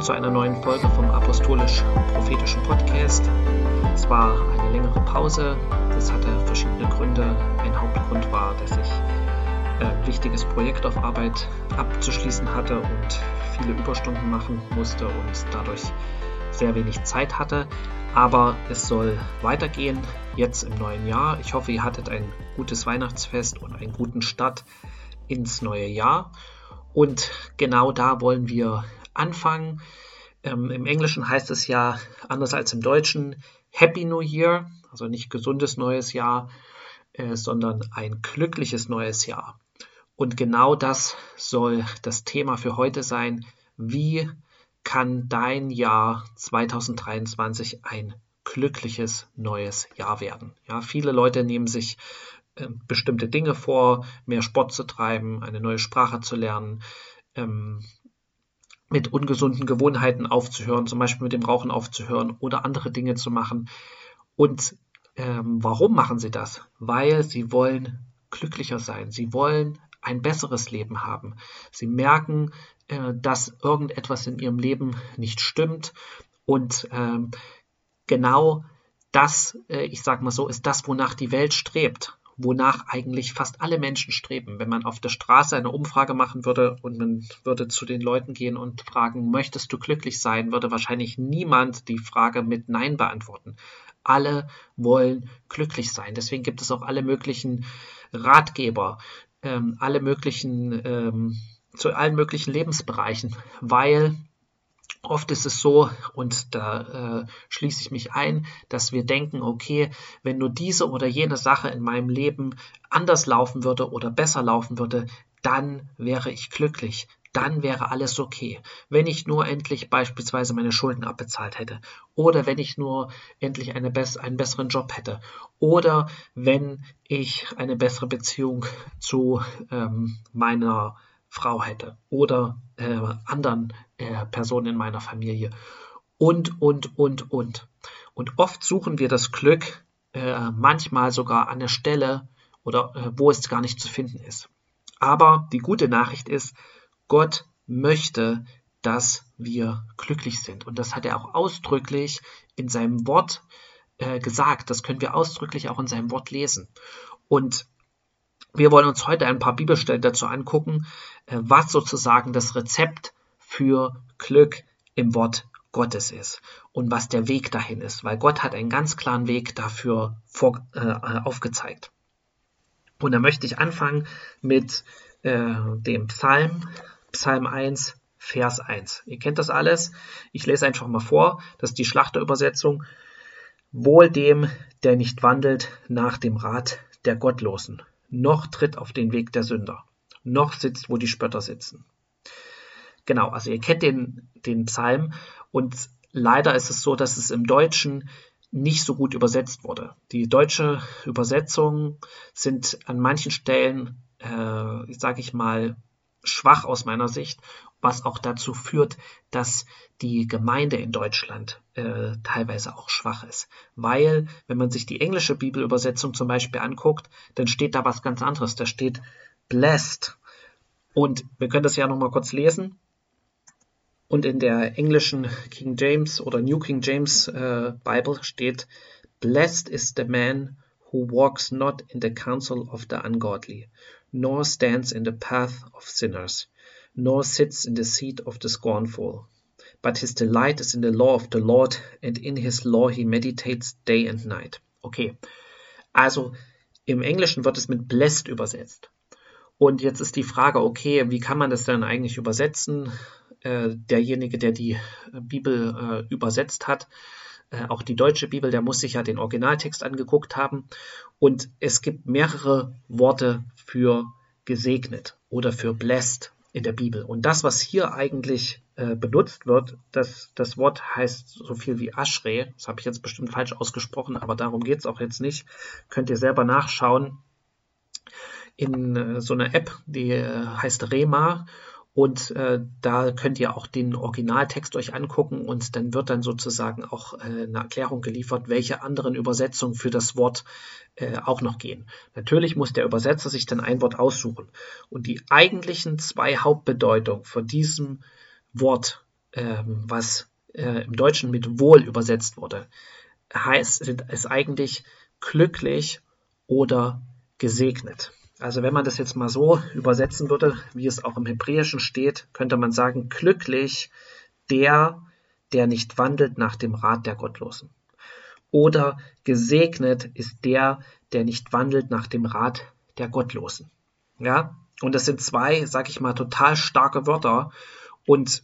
Willkommen zu einer neuen Folge vom Apostolisch-Prophetischen Podcast. Es war eine längere Pause. Das hatte verschiedene Gründe. Ein Hauptgrund war, dass ich ein äh, wichtiges Projekt auf Arbeit abzuschließen hatte und viele Überstunden machen musste und dadurch sehr wenig Zeit hatte. Aber es soll weitergehen jetzt im neuen Jahr. Ich hoffe, ihr hattet ein gutes Weihnachtsfest und einen guten Start ins neue Jahr. Und genau da wollen wir anfangen. Ähm, Im Englischen heißt es ja anders als im Deutschen Happy New Year, also nicht gesundes neues Jahr, äh, sondern ein glückliches neues Jahr. Und genau das soll das Thema für heute sein. Wie kann dein Jahr 2023 ein glückliches neues Jahr werden? Ja, viele Leute nehmen sich äh, bestimmte Dinge vor, mehr Sport zu treiben, eine neue Sprache zu lernen, ähm, mit ungesunden Gewohnheiten aufzuhören, zum Beispiel mit dem Rauchen aufzuhören oder andere Dinge zu machen. Und ähm, warum machen sie das? Weil sie wollen glücklicher sein. Sie wollen ein besseres Leben haben. Sie merken, äh, dass irgendetwas in ihrem Leben nicht stimmt. Und ähm, genau das, äh, ich sage mal so, ist das, wonach die Welt strebt wonach eigentlich fast alle Menschen streben. Wenn man auf der Straße eine Umfrage machen würde und man würde zu den Leuten gehen und fragen, möchtest du glücklich sein, würde wahrscheinlich niemand die Frage mit Nein beantworten. Alle wollen glücklich sein. Deswegen gibt es auch alle möglichen Ratgeber, ähm, alle möglichen, ähm, zu allen möglichen Lebensbereichen, weil Oft ist es so, und da äh, schließe ich mich ein, dass wir denken, okay, wenn nur diese oder jene Sache in meinem Leben anders laufen würde oder besser laufen würde, dann wäre ich glücklich, dann wäre alles okay. Wenn ich nur endlich beispielsweise meine Schulden abbezahlt hätte oder wenn ich nur endlich eine bess einen besseren Job hätte oder wenn ich eine bessere Beziehung zu ähm, meiner Frau hätte oder äh, anderen äh, Personen in meiner Familie und, und, und, und. Und oft suchen wir das Glück äh, manchmal sogar an der Stelle oder äh, wo es gar nicht zu finden ist. Aber die gute Nachricht ist, Gott möchte, dass wir glücklich sind. Und das hat er auch ausdrücklich in seinem Wort äh, gesagt. Das können wir ausdrücklich auch in seinem Wort lesen. Und wir wollen uns heute ein paar Bibelstellen dazu angucken, äh, was sozusagen das Rezept für Glück im Wort Gottes ist und was der Weg dahin ist, weil Gott hat einen ganz klaren Weg dafür vor, äh, aufgezeigt. Und da möchte ich anfangen mit äh, dem Psalm, Psalm 1, Vers 1. Ihr kennt das alles. Ich lese einfach mal vor. Das ist die Schlachterübersetzung. Wohl dem, der nicht wandelt nach dem Rat der Gottlosen, noch tritt auf den Weg der Sünder, noch sitzt, wo die Spötter sitzen. Genau, also ihr kennt den, den Psalm und leider ist es so, dass es im Deutschen nicht so gut übersetzt wurde. Die deutsche Übersetzungen sind an manchen Stellen, äh, sage ich mal, schwach aus meiner Sicht, was auch dazu führt, dass die Gemeinde in Deutschland äh, teilweise auch schwach ist. Weil, wenn man sich die englische Bibelübersetzung zum Beispiel anguckt, dann steht da was ganz anderes. Da steht blessed. Und wir können das ja nochmal kurz lesen. Und in der englischen King James oder New King James äh, Bible steht, Blessed is the man who walks not in the counsel of the ungodly, nor stands in the path of sinners, nor sits in the seat of the scornful. But his delight is in the law of the Lord, and in his law he meditates day and night. Okay, also im Englischen wird es mit blessed übersetzt. Und jetzt ist die Frage, okay, wie kann man das dann eigentlich übersetzen? Äh, derjenige, der die Bibel äh, übersetzt hat, äh, auch die deutsche Bibel, der muss sich ja den Originaltext angeguckt haben. Und es gibt mehrere Worte für gesegnet oder für blessed in der Bibel. Und das, was hier eigentlich äh, benutzt wird, das, das Wort heißt so viel wie Ashre. Das habe ich jetzt bestimmt falsch ausgesprochen, aber darum geht es auch jetzt nicht. Könnt ihr selber nachschauen in äh, so einer App, die äh, heißt Rema Und äh, da könnt ihr auch den Originaltext euch angucken und dann wird dann sozusagen auch äh, eine Erklärung geliefert, welche anderen Übersetzungen für das Wort äh, auch noch gehen. Natürlich muss der Übersetzer sich dann ein Wort aussuchen. Und die eigentlichen zwei Hauptbedeutungen von diesem Wort, ähm, was äh, im Deutschen mit wohl übersetzt wurde, heißt es eigentlich glücklich oder gesegnet. Also wenn man das jetzt mal so übersetzen würde, wie es auch im Hebräischen steht, könnte man sagen, glücklich der, der nicht wandelt nach dem Rat der Gottlosen. Oder gesegnet ist der, der nicht wandelt nach dem Rat der Gottlosen. Ja, und das sind zwei, sag ich mal, total starke Wörter. Und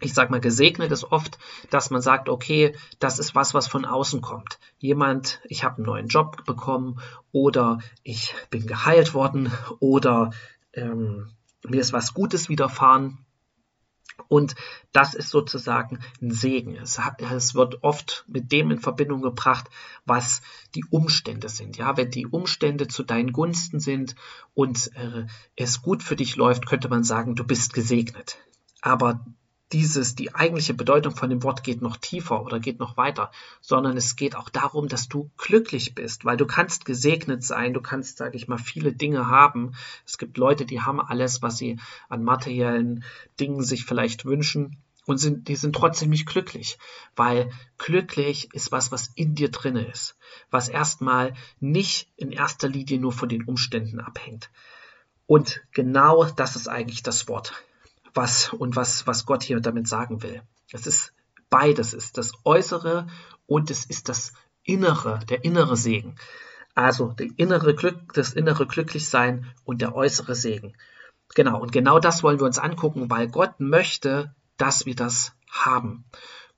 ich sag mal, gesegnet ist oft, dass man sagt, okay, das ist was, was von außen kommt. Jemand, ich habe einen neuen Job bekommen oder ich bin geheilt worden oder ähm, mir ist was Gutes widerfahren. Und das ist sozusagen ein Segen. Es, hat, es, wird oft mit dem in Verbindung gebracht, was die Umstände sind. Ja, wenn die Umstände zu deinen Gunsten sind und äh, es gut für dich läuft, könnte man sagen, du bist gesegnet. Aber dieses, die eigentliche Bedeutung von dem Wort geht noch tiefer oder geht noch weiter, sondern es geht auch darum, dass du glücklich bist, weil du kannst gesegnet sein, du kannst, sage ich mal, viele Dinge haben. Es gibt Leute, die haben alles, was sie an materiellen Dingen sich vielleicht wünschen und sind, die sind trotzdem nicht glücklich, weil glücklich ist was, was in dir drinne ist, was erstmal nicht in erster Linie nur von den Umständen abhängt. Und genau das ist eigentlich das Wort was und was, was Gott hier damit sagen will. Es ist beides, es ist das Äußere und es ist das Innere, der innere Segen. Also innere Glück, das innere Glücklichsein und der äußere Segen. Genau, und genau das wollen wir uns angucken, weil Gott möchte, dass wir das haben.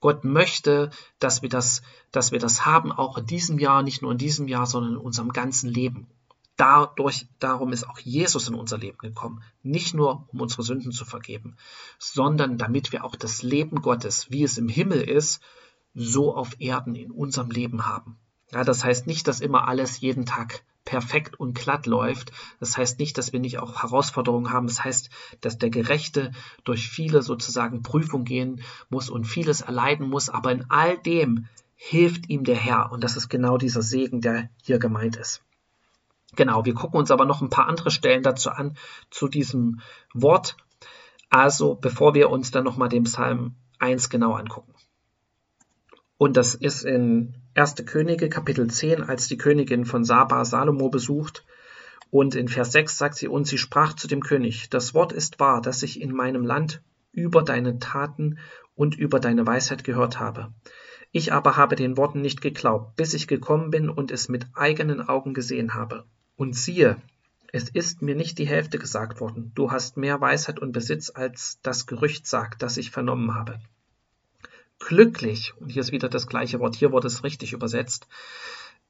Gott möchte, dass wir das, dass wir das haben, auch in diesem Jahr, nicht nur in diesem Jahr, sondern in unserem ganzen Leben dadurch, darum ist auch Jesus in unser Leben gekommen. Nicht nur, um unsere Sünden zu vergeben, sondern damit wir auch das Leben Gottes, wie es im Himmel ist, so auf Erden in unserem Leben haben. Ja, das heißt nicht, dass immer alles jeden Tag perfekt und glatt läuft. Das heißt nicht, dass wir nicht auch Herausforderungen haben. Das heißt, dass der Gerechte durch viele sozusagen Prüfungen gehen muss und vieles erleiden muss. Aber in all dem hilft ihm der Herr. Und das ist genau dieser Segen, der hier gemeint ist. Genau, wir gucken uns aber noch ein paar andere Stellen dazu an, zu diesem Wort. Also, bevor wir uns dann nochmal den Psalm 1 genau angucken. Und das ist in 1. Könige, Kapitel 10, als die Königin von Saba Salomo besucht. Und in Vers 6 sagt sie, und sie sprach zu dem König, das Wort ist wahr, dass ich in meinem Land über deine Taten und über deine Weisheit gehört habe. Ich aber habe den Worten nicht geglaubt, bis ich gekommen bin und es mit eigenen Augen gesehen habe. Und siehe, es ist mir nicht die Hälfte gesagt worden. Du hast mehr Weisheit und Besitz, als das Gerücht sagt, das ich vernommen habe. Glücklich, und hier ist wieder das gleiche Wort, hier wurde es richtig übersetzt,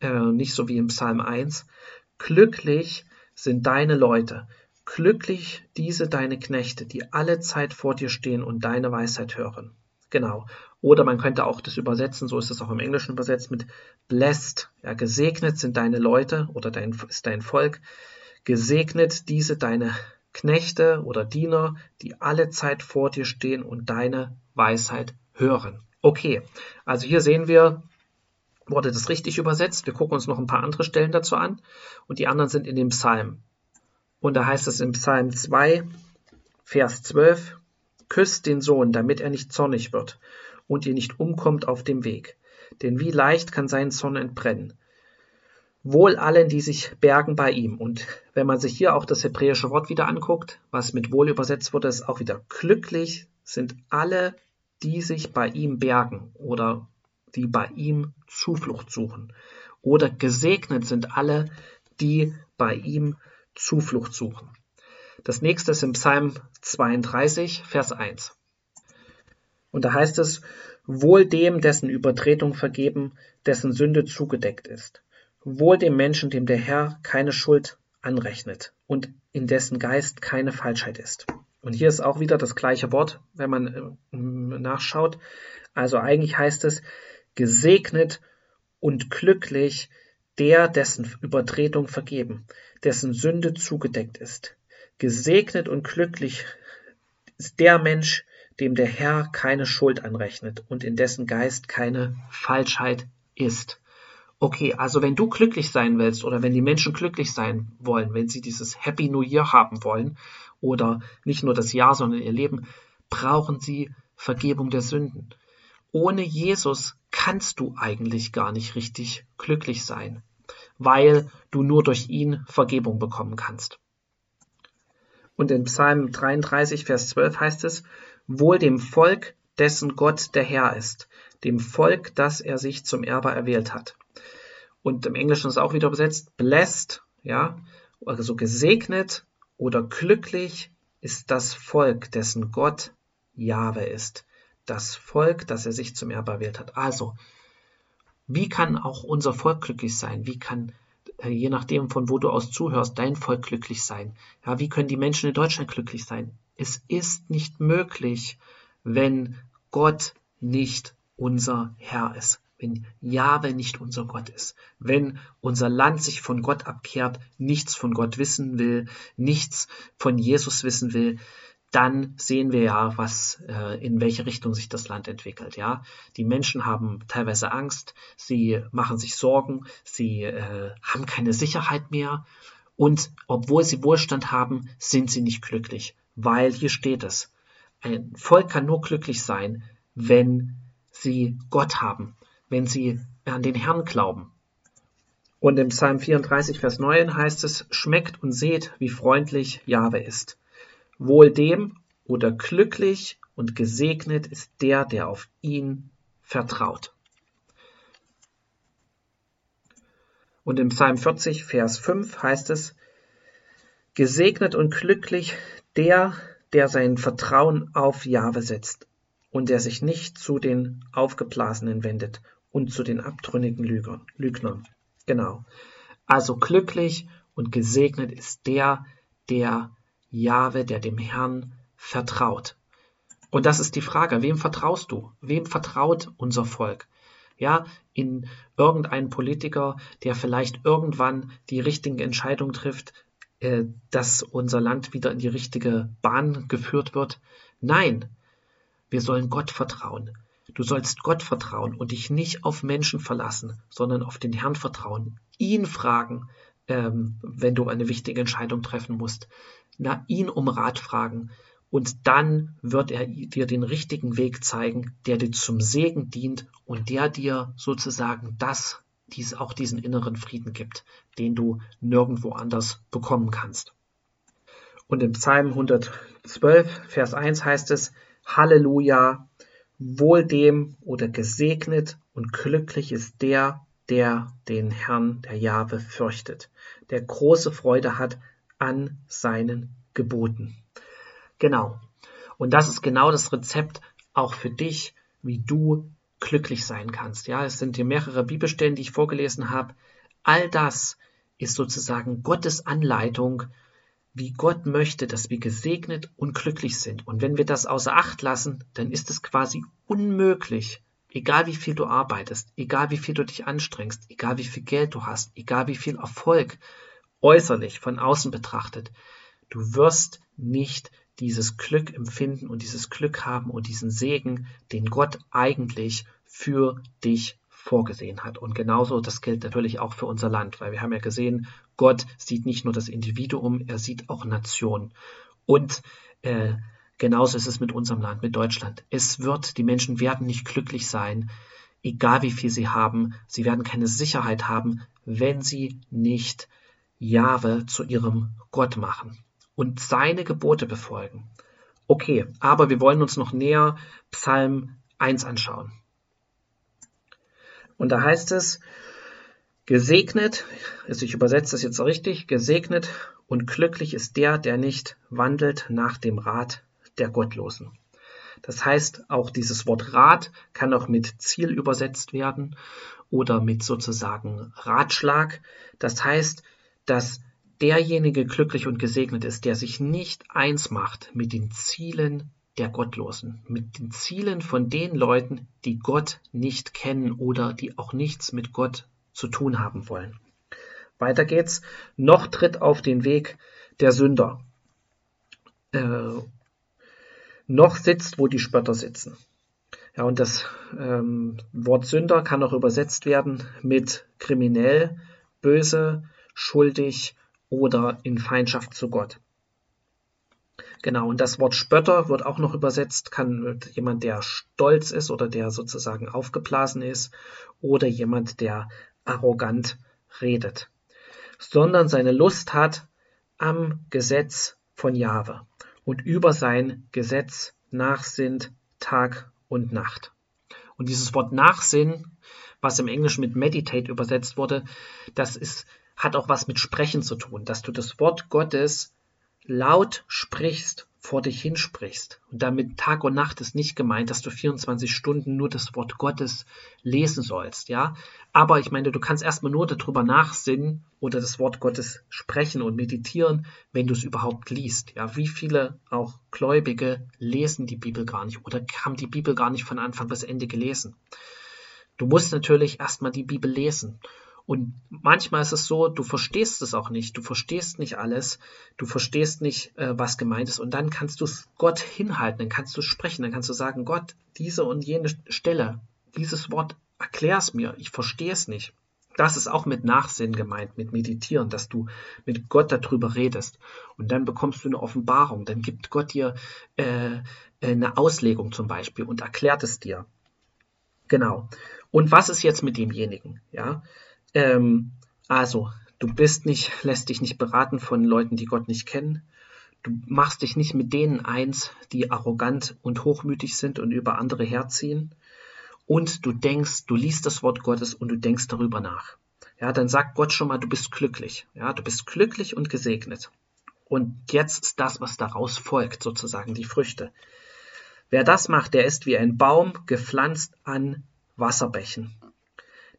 äh, nicht so wie im Psalm 1. Glücklich sind deine Leute, glücklich diese deine Knechte, die alle Zeit vor dir stehen und deine Weisheit hören. Genau. Oder man könnte auch das übersetzen, so ist es auch im Englischen übersetzt, mit blessed. Ja, gesegnet sind deine Leute oder dein, ist dein Volk. Gesegnet diese deine Knechte oder Diener, die alle Zeit vor dir stehen und deine Weisheit hören. Okay, also hier sehen wir, wurde das richtig übersetzt. Wir gucken uns noch ein paar andere Stellen dazu an. Und die anderen sind in dem Psalm. Und da heißt es im Psalm 2, Vers 12, Küsst den Sohn, damit er nicht zornig wird und ihr nicht umkommt auf dem Weg. Denn wie leicht kann sein Zorn entbrennen. Wohl allen, die sich bergen bei ihm. Und wenn man sich hier auch das hebräische Wort wieder anguckt, was mit wohl übersetzt wurde, ist auch wieder glücklich sind alle, die sich bei ihm bergen oder die bei ihm Zuflucht suchen. Oder gesegnet sind alle, die bei ihm Zuflucht suchen. Das nächste ist im Psalm 32, Vers 1. Und da heißt es, wohl dem, dessen Übertretung vergeben, dessen Sünde zugedeckt ist. Wohl dem Menschen, dem der Herr keine Schuld anrechnet und in dessen Geist keine Falschheit ist. Und hier ist auch wieder das gleiche Wort, wenn man äh, nachschaut. Also eigentlich heißt es, gesegnet und glücklich der, dessen Übertretung vergeben, dessen Sünde zugedeckt ist, Gesegnet und glücklich ist der Mensch, dem der Herr keine Schuld anrechnet und in dessen Geist keine Falschheit ist. Okay, also wenn du glücklich sein willst oder wenn die Menschen glücklich sein wollen, wenn sie dieses Happy New Year haben wollen oder nicht nur das Jahr, sondern ihr Leben, brauchen sie Vergebung der Sünden. Ohne Jesus kannst du eigentlich gar nicht richtig glücklich sein, weil du nur durch ihn Vergebung bekommen kannst. Und in Psalm 33, Vers 12 heißt es, Wohl dem Volk, dessen Gott der Herr ist, dem Volk, das er sich zum Erbe erwählt hat. Und im Englischen ist auch wieder übersetzt, blessed, ja, also gesegnet oder glücklich ist das Volk, dessen Gott Jahwe ist. Das Volk, das er sich zum Erbe erwählt hat. Also, wie kann auch unser Volk glücklich sein? Wie kann, je nachdem, von wo du aus zuhörst, dein Volk glücklich sein? Ja, wie können die Menschen in Deutschland glücklich sein? Es ist nicht möglich, wenn Gott nicht unser Herr ist wenn Jahwe nicht unser Gott ist, wenn unser Land sich von Gott abkehrt, nichts von Gott wissen will, nichts von Jesus wissen will, dann sehen wir ja, was äh, in welche Richtung sich das Land entwickelt. Ja, die Menschen haben teilweise Angst, sie machen sich Sorgen, sie äh, haben keine Sicherheit mehr und obwohl sie Wohlstand haben, sind sie nicht glücklich, weil hier steht es: Ein Volk kann nur glücklich sein, wenn sie Gott haben, wenn sie an den Herrn glauben. Und im Psalm 34, Vers 9 heißt es, schmeckt und seht, wie freundlich Jahwe ist. Wohl dem oder glücklich und gesegnet ist der, der auf ihn vertraut. Und im Psalm 40, Vers 5 heißt es, gesegnet und glücklich der, der sein Vertrauen auf Jahwe setzt und der sich nicht zu den Aufgeblasenen wendet und zu den abtrünnigen Lügnern. Genau. Also glücklich und gesegnet ist der, der Jahwe, der dem Herrn vertraut. Und das ist die Frage, wem vertraust du? Wem vertraut unser Volk? Ja, in irgendeinen Politiker, der vielleicht irgendwann die richtigen Entscheidungen trifft, äh, dass unser Land wieder in die richtige Bahn geführt wird? Nein, wir sollen Gott vertrauen. Du sollst Gott vertrauen und dich nicht auf Menschen verlassen, sondern auf den Herrn vertrauen. Ihn fragen, ähm, wenn du eine wichtige Entscheidung treffen musst. Na, ihn um Rat fragen. Und dann wird er dir den richtigen Weg zeigen, der dir zum Segen dient und der dir sozusagen das, dies, auch diesen inneren Frieden gibt, den du nirgendwo anders bekommen kannst. Und im Psalm 112, Vers 1 heißt es, Halleluja, Wohl dem oder gesegnet und glücklich ist der, der den Herrn, der Jahwe, fürchtet, der große Freude hat an seinen Geboten. Genau. Und das ist genau das Rezept auch für dich, wie du glücklich sein kannst. Ja, es sind hier mehrere Bibelstellen, die ich vorgelesen habe. All das ist sozusagen Gottes Anleitung, wie Gott möchte, dass wir gesegnet und glücklich sind. Und wenn wir das außer Acht lassen, dann ist es quasi unmöglich, egal wie viel du arbeitest, egal wie viel du dich anstrengst, egal wie viel Geld du hast, egal wie viel Erfolg äußerlich von außen betrachtet, du wirst nicht dieses Glück empfinden und dieses Glück haben und diesen Segen, den Gott eigentlich für dich vorgesehen hat. Und genauso, das gilt natürlich auch für unser Land, weil wir haben ja gesehen, Gott sieht nicht nur das Individuum, er sieht auch Nationen. Und äh, genauso ist es mit unserem Land, mit Deutschland. Es wird, die Menschen werden nicht glücklich sein, egal wie viel sie haben. Sie werden keine Sicherheit haben, wenn sie nicht Jahwe zu ihrem Gott machen und seine Gebote befolgen. Okay, aber wir wollen uns noch näher Psalm 1 anschauen. Und da heißt es, gesegnet, ich übersetze das jetzt richtig, gesegnet und glücklich ist der, der nicht wandelt nach dem Rat der Gottlosen. Das heißt, auch dieses Wort Rat kann auch mit Ziel übersetzt werden oder mit sozusagen Ratschlag. Das heißt, dass derjenige glücklich und gesegnet ist, der sich nicht eins macht mit den Zielen der Gottlosen, mit den Zielen von den Leuten, die Gott nicht kennen oder die auch nichts mit Gott zu tun haben wollen. Weiter geht's. Noch tritt auf den Weg der Sünder. Äh, noch sitzt, wo die Spötter sitzen. Ja, und das ähm, Wort Sünder kann auch übersetzt werden mit kriminell, böse, schuldig oder in Feindschaft zu Gott. Genau, und das Wort Spötter wird auch noch übersetzt, kann jemand, der stolz ist oder der sozusagen aufgeblasen ist oder jemand, der arrogant redet, sondern seine Lust hat am Gesetz von Jahwe und über sein Gesetz nachsinnt Tag und Nacht. Und dieses Wort Nachsinn, was im Englischen mit meditate übersetzt wurde, das ist, hat auch was mit Sprechen zu tun, dass du das Wort Gottes laut sprichst, vor dich hinsprichst. Und damit Tag und Nacht ist nicht gemeint, dass du 24 Stunden nur das Wort Gottes lesen sollst, ja. Aber ich meine, du kannst erstmal nur darüber nachsinnen oder das Wort Gottes sprechen und meditieren, wenn du es überhaupt liest. Ja, wie viele auch Gläubige lesen die Bibel gar nicht oder haben die Bibel gar nicht von Anfang bis Ende gelesen. Du musst natürlich erstmal die Bibel lesen. Und manchmal ist es so, du verstehst es auch nicht, du verstehst nicht alles, du verstehst nicht, äh, was gemeint ist. Und dann kannst du es Gott hinhalten, dann kannst du sprechen, dann kannst du sagen, Gott, diese und jene Stelle, dieses Wort, erklär es mir, ich verstehe es nicht. Das ist auch mit Nachsinn gemeint, mit Meditieren, dass du mit Gott darüber redest. Und dann bekommst du eine Offenbarung, dann gibt Gott dir äh, eine Auslegung zum Beispiel und erklärt es dir. Genau. Und was ist jetzt mit demjenigen? Ja, ähm, also, du bist nicht, lässt dich nicht beraten von Leuten, die Gott nicht kennen. Du machst dich nicht mit denen eins, die arrogant und hochmütig sind und über andere herziehen. Und du denkst, du liest das Wort Gottes und du denkst darüber nach. Ja, dann sagt Gott schon mal, du bist glücklich. Ja, du bist glücklich und gesegnet. Und jetzt ist das, was daraus folgt, sozusagen die Früchte. Wer das macht, der ist wie ein Baum gepflanzt an Wasserbächen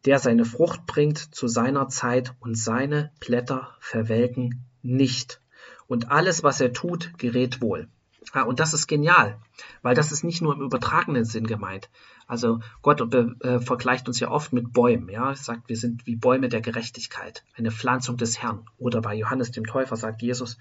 der seine Frucht bringt zu seiner Zeit und seine Blätter verwelken nicht. Und alles, was er tut, gerät wohl. Ja, und das ist genial, weil das ist nicht nur im übertragenen Sinn gemeint. Also Gott äh, vergleicht uns ja oft mit Bäumen. Ja, er sagt, wir sind wie Bäume der Gerechtigkeit, eine Pflanzung des Herrn. Oder bei Johannes dem Täufer sagt Jesus,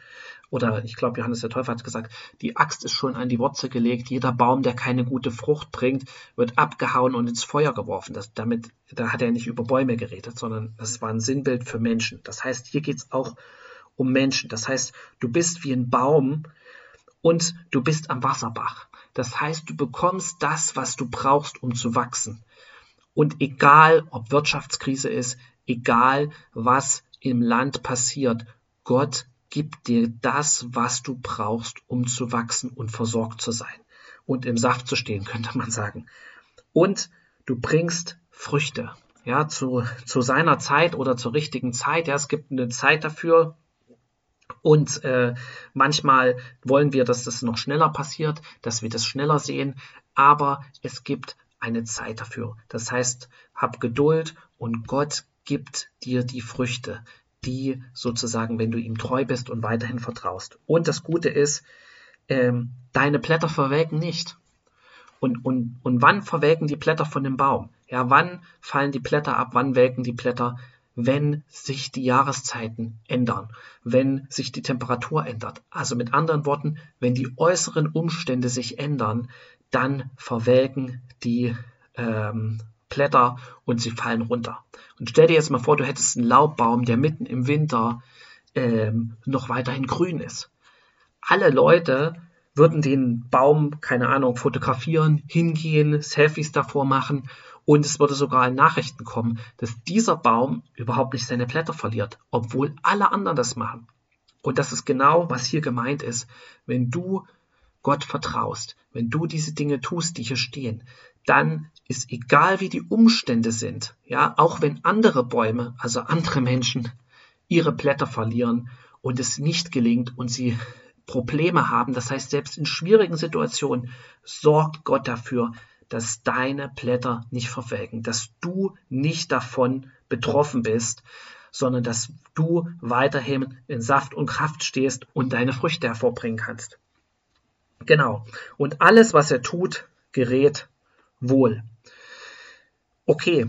oder ich glaube, Johannes der Täufer hat gesagt, die Axt ist schon an die Wurzel gelegt. Jeder Baum, der keine gute Frucht bringt, wird abgehauen und ins Feuer geworfen. Das, damit, da hat er nicht über Bäume geredet, sondern das war ein Sinnbild für Menschen. Das heißt, hier geht es auch um Menschen. Das heißt, du bist wie ein Baum, und du bist am Wasserbach. Das heißt, du bekommst das, was du brauchst, um zu wachsen. Und egal, ob Wirtschaftskrise ist, egal, was im Land passiert, Gott gibt dir das, was du brauchst, um zu wachsen und versorgt zu sein und im Saft zu stehen, könnte man sagen. Und du bringst Früchte, ja, zu, zu seiner Zeit oder zur richtigen Zeit. Ja, es gibt eine Zeit dafür, und äh, manchmal wollen wir, dass das noch schneller passiert, dass wir das schneller sehen, aber es gibt eine Zeit dafür. Das heißt, hab Geduld und Gott gibt dir die Früchte, die sozusagen, wenn du ihm treu bist und weiterhin vertraust. Und das Gute ist, ähm, deine Blätter verwelken nicht. Und, und, und wann verwelken die Blätter von dem Baum? Ja, wann fallen die Blätter ab? Wann welken die Blätter? Wenn sich die Jahreszeiten ändern, wenn sich die Temperatur ändert. Also mit anderen Worten, wenn die äußeren Umstände sich ändern, dann verwelken die ähm, Blätter und sie fallen runter. Und stell dir jetzt mal vor, du hättest einen Laubbaum, der mitten im Winter ähm, noch weiterhin grün ist. Alle Leute würden den Baum, keine Ahnung, fotografieren, hingehen, Selfies davor machen und es würde sogar in Nachrichten kommen, dass dieser Baum überhaupt nicht seine Blätter verliert, obwohl alle anderen das machen. Und das ist genau, was hier gemeint ist. Wenn du Gott vertraust, wenn du diese Dinge tust, die hier stehen, dann ist egal wie die Umstände sind, ja, auch wenn andere Bäume, also andere Menschen ihre Blätter verlieren und es nicht gelingt und sie Probleme haben, das heißt selbst in schwierigen Situationen sorgt Gott dafür, dass deine Blätter nicht verwelken, dass du nicht davon betroffen bist, sondern dass du weiterhin in Saft und Kraft stehst und deine Früchte hervorbringen kannst. Genau. Und alles, was er tut, gerät wohl. Okay,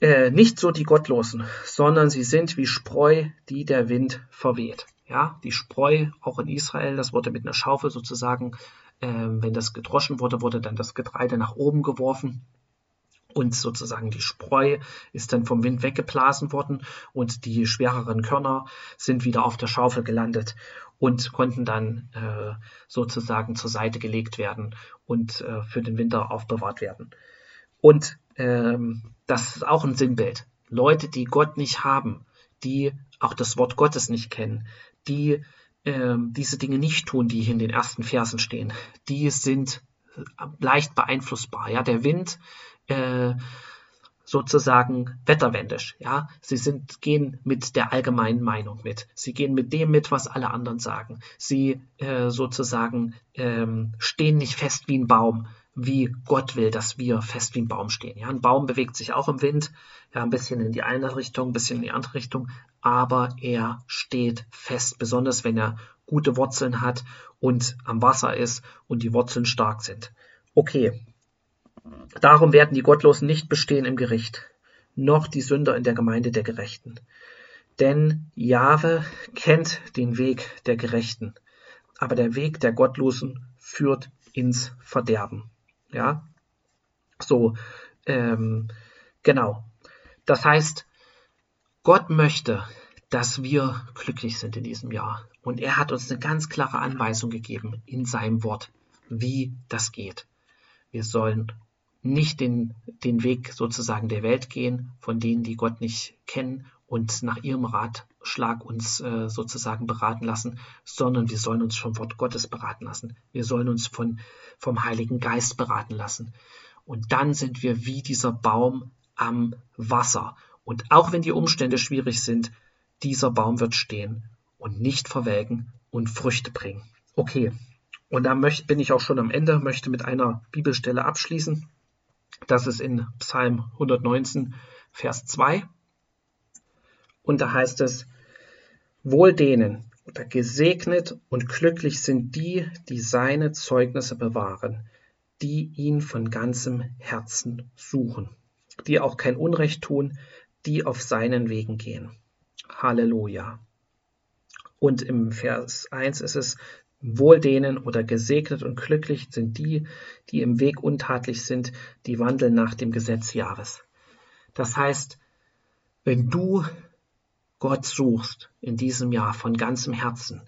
äh, nicht so die Gottlosen, sondern sie sind wie Spreu, die der Wind verweht. Ja, die Spreu, auch in Israel, das wurde mit einer Schaufel sozusagen Ähm, wenn das gedroschen wurde, wurde dann das Getreide nach oben geworfen und sozusagen die Spreu ist dann vom Wind weggeblasen worden und die schwereren Körner sind wieder auf der Schaufel gelandet und konnten dann äh, sozusagen zur Seite gelegt werden und äh, für den Winter aufbewahrt werden. Und ähm, das ist auch ein Sinnbild. Leute, die Gott nicht haben, die auch das Wort Gottes nicht kennen, die äh, diese Dinge nicht tun, die hier in den ersten Versen stehen, die sind äh, leicht beeinflussbar. Ja, der Wind äh, sozusagen wetterwendisch. Ja, sie sind, gehen mit der allgemeinen Meinung mit. Sie gehen mit dem mit, was alle anderen sagen. Sie äh, sozusagen ähm, stehen nicht fest wie ein Baum, wie Gott will, dass wir fest wie ein Baum stehen. Ja, ein Baum bewegt sich auch im Wind, ja, ein bisschen in die eine Richtung, ein bisschen in die andere Richtung, aber er steht fest, besonders wenn er gute Wurzeln hat und am Wasser ist und die Wurzeln stark sind. Okay, Darum werden die Gottlosen nicht bestehen im Gericht, noch die Sünder in der Gemeinde der Gerechten. Denn Jahwe kennt den Weg der Gerechten, aber der Weg der Gottlosen führt ins Verderben. Ja, so, ähm, genau. Das heißt, Gott möchte, dass wir glücklich sind in diesem Jahr. Und er hat uns eine ganz klare Anweisung gegeben in seinem Wort, wie das geht. Wir sollen nicht den, den Weg sozusagen der Welt gehen, von denen, die Gott nicht kennen und nach ihrem Ratschlag uns äh, sozusagen beraten lassen, sondern wir sollen uns vom Wort Gottes beraten lassen. Wir sollen uns von, vom Heiligen Geist beraten lassen. Und dann sind wir wie dieser Baum am Wasser. Und auch wenn die Umstände schwierig sind, dieser Baum wird stehen und nicht verwelken und Früchte bringen. Okay, und da möchte, bin ich auch schon am Ende, möchte mit einer Bibelstelle abschließen. Das ist in Psalm 119, Vers 2. Und da heißt es, wohl denen oder gesegnet und glücklich sind die, die seine Zeugnisse bewahren, die ihn von ganzem Herzen suchen, die auch kein Unrecht tun, die auf seinen Wegen gehen. Halleluja. Und im Vers 1 ist es, Wohl denen oder gesegnet und glücklich sind die, die im Weg untatlich sind, die wandeln nach dem Gesetz Jahres. Das heißt, wenn du Gott suchst in diesem Jahr von ganzem Herzen,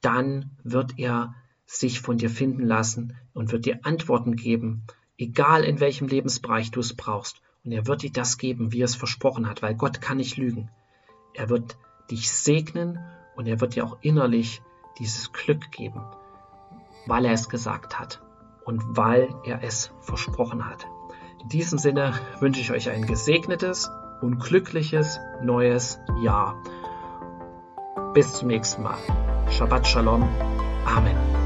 dann wird er sich von dir finden lassen und wird dir Antworten geben, egal in welchem Lebensbereich du es brauchst. Und er wird dir das geben, wie er es versprochen hat, weil Gott kann nicht lügen. Er wird dich segnen und er wird dir auch innerlich dieses Glück geben, weil er es gesagt hat und weil er es versprochen hat. In diesem Sinne wünsche ich euch ein gesegnetes und glückliches neues Jahr. Bis zum nächsten Mal. Shabbat Shalom. Amen.